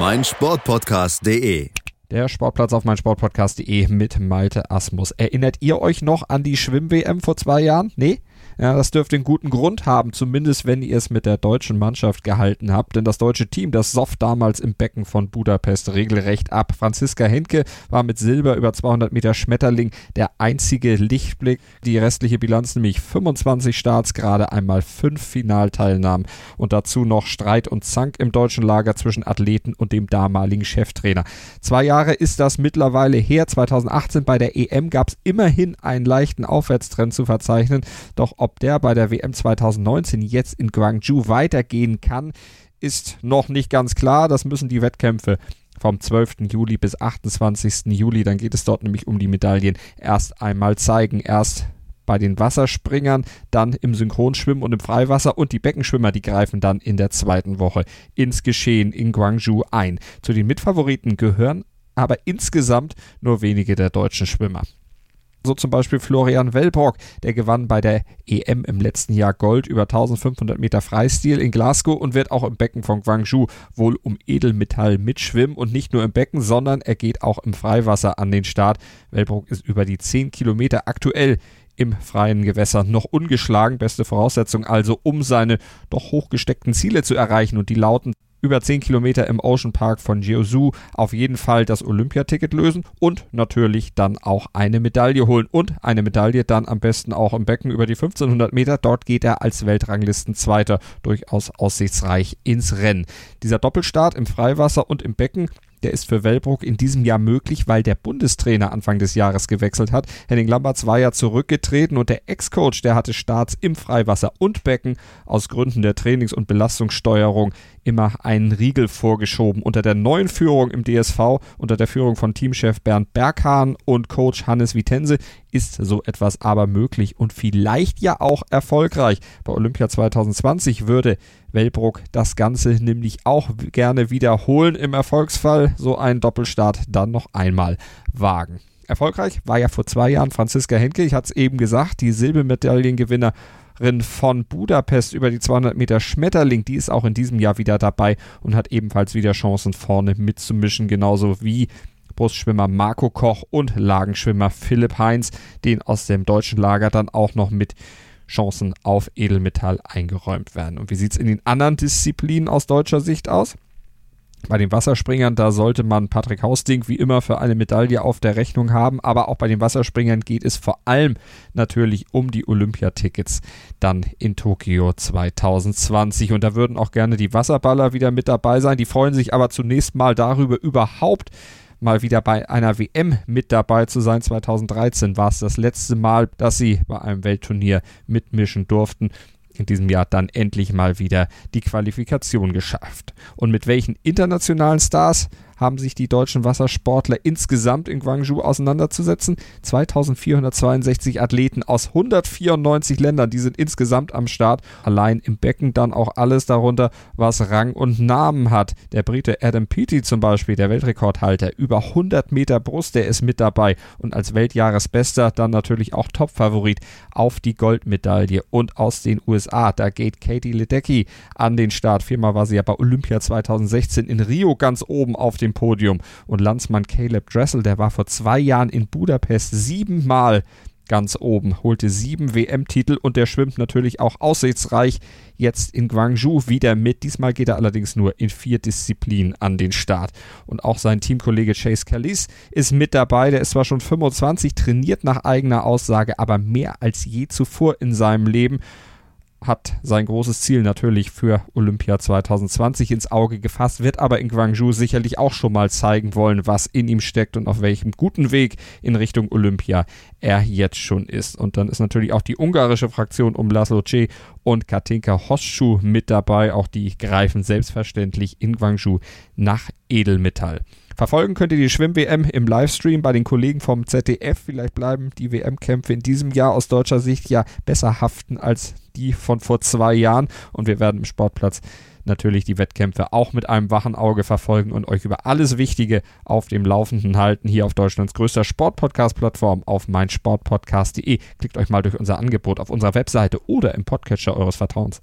meinsportpodcast.de. Der Sportplatz auf meinsportpodcast.de mit Malte Asmus. Erinnert ihr euch noch an die Schwimm-WM vor zwei Jahren? Nee? Ja, das dürfte einen guten Grund haben, zumindest wenn ihr es mit der deutschen Mannschaft gehalten habt, denn das deutsche Team, das soff damals im Becken von Budapest regelrecht ab. Franziska Henke war mit Silber über 200 Meter Schmetterling der einzige Lichtblick. Die restliche Bilanz nämlich 25 Starts, gerade einmal fünf Finalteilnahmen und dazu noch Streit und Zank im deutschen Lager zwischen Athleten und dem damaligen Cheftrainer. Zwei Jahre ist das mittlerweile her. 2018 bei der EM gab es immerhin einen leichten Aufwärtstrend zu verzeichnen, doch ob ob der bei der WM 2019 jetzt in Guangzhou weitergehen kann, ist noch nicht ganz klar. Das müssen die Wettkämpfe vom 12. Juli bis 28. Juli, dann geht es dort nämlich um die Medaillen, erst einmal zeigen. Erst bei den Wasserspringern, dann im Synchronschwimmen und im Freiwasser und die Beckenschwimmer, die greifen dann in der zweiten Woche ins Geschehen in Guangzhou ein. Zu den Mitfavoriten gehören aber insgesamt nur wenige der deutschen Schwimmer. So zum Beispiel Florian Wellbrock, der gewann bei der EM im letzten Jahr Gold über 1500 Meter Freistil in Glasgow und wird auch im Becken von Guangzhou wohl um Edelmetall mitschwimmen und nicht nur im Becken, sondern er geht auch im Freiwasser an den Start. Wellbrock ist über die 10 Kilometer aktuell im freien Gewässer noch ungeschlagen. Beste Voraussetzung also, um seine doch hochgesteckten Ziele zu erreichen und die lauten über 10 Kilometer im Ocean Park von Jeosu auf jeden Fall das Olympiaticket lösen und natürlich dann auch eine Medaille holen. Und eine Medaille dann am besten auch im Becken über die 1500 Meter. Dort geht er als Weltranglistenzweiter durchaus aussichtsreich ins Rennen. Dieser Doppelstart im Freiwasser und im Becken der ist für Wellbrook in diesem Jahr möglich, weil der Bundestrainer Anfang des Jahres gewechselt hat. Henning Lamberts war ja zurückgetreten und der Ex-Coach, der hatte Starts im Freiwasser und Becken aus Gründen der Trainings- und Belastungssteuerung immer einen Riegel vorgeschoben. Unter der neuen Führung im DSV, unter der Führung von Teamchef Bernd Berghahn und Coach Hannes Vitense, ist so etwas aber möglich und vielleicht ja auch erfolgreich. Bei Olympia 2020 würde Wellbrook das Ganze nämlich auch gerne wiederholen im Erfolgsfall, so einen Doppelstart dann noch einmal wagen. Erfolgreich war ja vor zwei Jahren Franziska Henke, ich hatte es eben gesagt, die Silbermedaillengewinner von Budapest über die 200 Meter Schmetterling, die ist auch in diesem Jahr wieder dabei und hat ebenfalls wieder Chancen vorne mitzumischen, genauso wie Brustschwimmer Marco Koch und Lagenschwimmer Philipp Heinz, den aus dem deutschen Lager dann auch noch mit Chancen auf Edelmetall eingeräumt werden. Und wie sieht es in den anderen Disziplinen aus deutscher Sicht aus? Bei den Wasserspringern, da sollte man Patrick Hausding wie immer für eine Medaille auf der Rechnung haben, aber auch bei den Wasserspringern geht es vor allem natürlich um die Olympiatickets dann in Tokio 2020 und da würden auch gerne die Wasserballer wieder mit dabei sein. Die freuen sich aber zunächst mal darüber überhaupt mal wieder bei einer WM mit dabei zu sein. 2013 war es das letzte Mal, dass sie bei einem Weltturnier mitmischen durften in diesem Jahr dann endlich mal wieder die Qualifikation geschafft. Und mit welchen internationalen Stars haben sich die deutschen Wassersportler insgesamt in Guangzhou auseinanderzusetzen. 2462 Athleten aus 194 Ländern, die sind insgesamt am Start. Allein im Becken dann auch alles darunter, was Rang und Namen hat. Der Brite Adam Peaty zum Beispiel, der Weltrekordhalter, über 100 Meter Brust, der ist mit dabei und als Weltjahresbester dann natürlich auch Topfavorit auf die Goldmedaille. Und aus den USA, da geht Katie Ledecky an den Start. Viermal war sie ja bei Olympia 2016 in Rio ganz oben auf dem dem Podium. Und Landsmann Caleb Dressel, der war vor zwei Jahren in Budapest siebenmal ganz oben, holte sieben WM-Titel und der schwimmt natürlich auch aussichtsreich jetzt in Guangzhou wieder mit. Diesmal geht er allerdings nur in vier Disziplinen an den Start. Und auch sein Teamkollege Chase Callis ist mit dabei. Der ist zwar schon 25, trainiert nach eigener Aussage, aber mehr als je zuvor in seinem Leben hat sein großes Ziel natürlich für Olympia 2020 ins Auge gefasst, wird aber in Guangzhou sicherlich auch schon mal zeigen wollen, was in ihm steckt und auf welchem guten Weg in Richtung Olympia er jetzt schon ist. Und dann ist natürlich auch die ungarische Fraktion um Laszlo C und Katinka Hosschuh mit dabei. Auch die greifen selbstverständlich in Guangzhou nach Edelmetall. Verfolgen könnt ihr die Schwimm-WM im Livestream bei den Kollegen vom ZDF. Vielleicht bleiben die WM-Kämpfe in diesem Jahr aus deutscher Sicht ja besser haften als die von vor zwei Jahren. Und wir werden im Sportplatz natürlich die Wettkämpfe auch mit einem wachen Auge verfolgen und euch über alles Wichtige auf dem Laufenden halten. Hier auf Deutschlands größter Sportpodcast-Plattform auf meinsportpodcast.de. Klickt euch mal durch unser Angebot auf unserer Webseite oder im Podcatcher eures Vertrauens.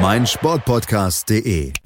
meinsportpodcast.de